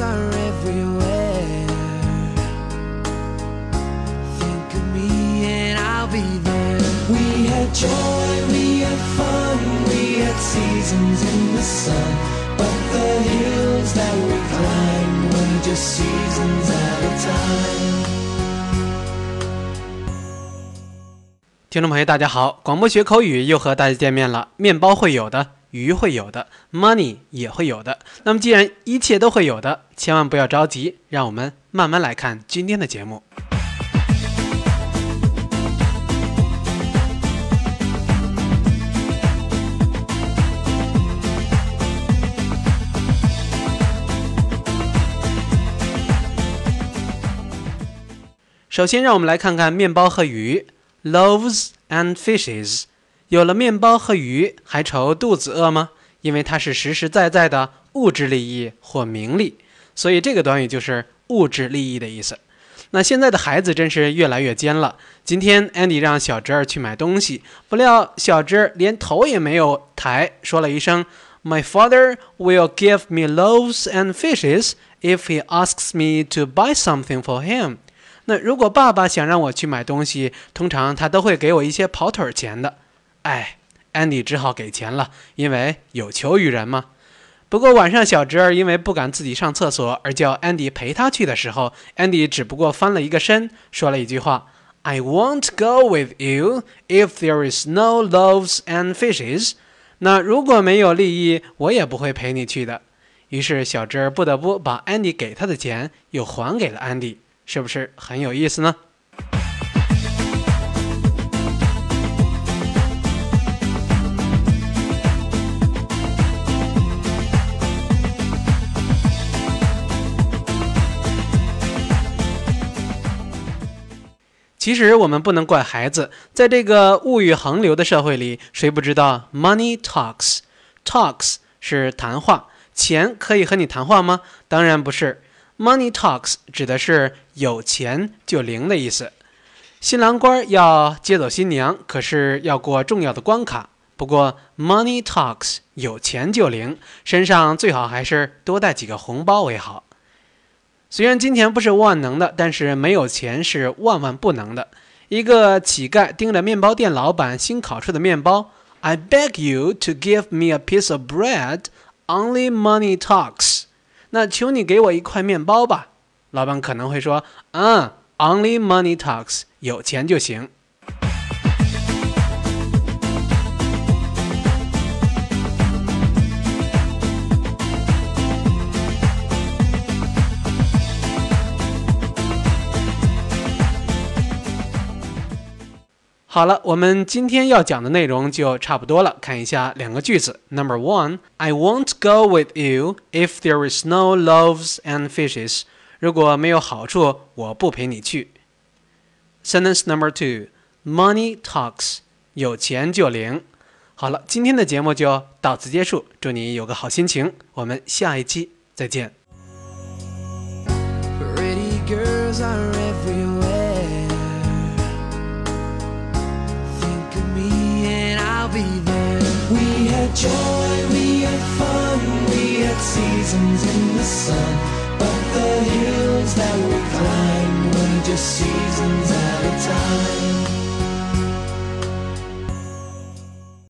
are everywhere. Think of me and I'll be there. We had joy, we had fun, we had seasons in the sun. But the hills that we climbed were just seasons at a time. 听众朋友，大家好！广播学口语又和大家见面了。面包会有的，鱼会有的，money 也会有的。那么，既然一切都会有的，千万不要着急，让我们慢慢来看今天的节目。首先，让我们来看看面包和鱼，loaves and fishes。有了面包和鱼，还愁肚子饿吗？因为它是实实在在的物质利益或名利，所以这个短语就是物质利益的意思。那现在的孩子真是越来越尖了。今天 Andy 让小侄儿去买东西，不料小侄儿连头也没有抬，说了一声：“My father will give me loaves and fishes if he asks me to buy something for him。”那如果爸爸想让我去买东西，通常他都会给我一些跑腿钱的。哎，安迪只好给钱了，因为有求于人嘛。不过晚上小侄儿因为不敢自己上厕所，而叫安迪陪他去的时候，安迪只不过翻了一个身，说了一句话：“I won't go with you if there is no loaves and fishes。”那如果没有利益，我也不会陪你去的。于是小侄儿不得不把安迪给他的钱又还给了安迪。是不是很有意思呢？其实我们不能怪孩子，在这个物欲横流的社会里，谁不知道 money talks？talks 是谈话，钱可以和你谈话吗？当然不是。Money talks 指的是有钱就灵的意思。新郎官要接走新娘，可是要过重要的关卡。不过 Money talks 有钱就灵，身上最好还是多带几个红包为好。虽然金钱不是万能的，但是没有钱是万万不能的。一个乞丐盯着面包店老板新烤出的面包，I beg you to give me a piece of bread. Only money talks. 那求你给我一块面包吧，老板可能会说：“嗯，Only money talks，有钱就行。”好了，我们今天要讲的内容就差不多了。看一下两个句子。Number one, I won't go with you if there is no loaves and fishes. 如果没有好处，我不陪你去。Sentence number two, money talks. 有钱就灵。好了，今天的节目就到此结束。祝你有个好心情。我们下一期再见。We had joy, we had fun, we had seasons in the sun. But the hills that we climbed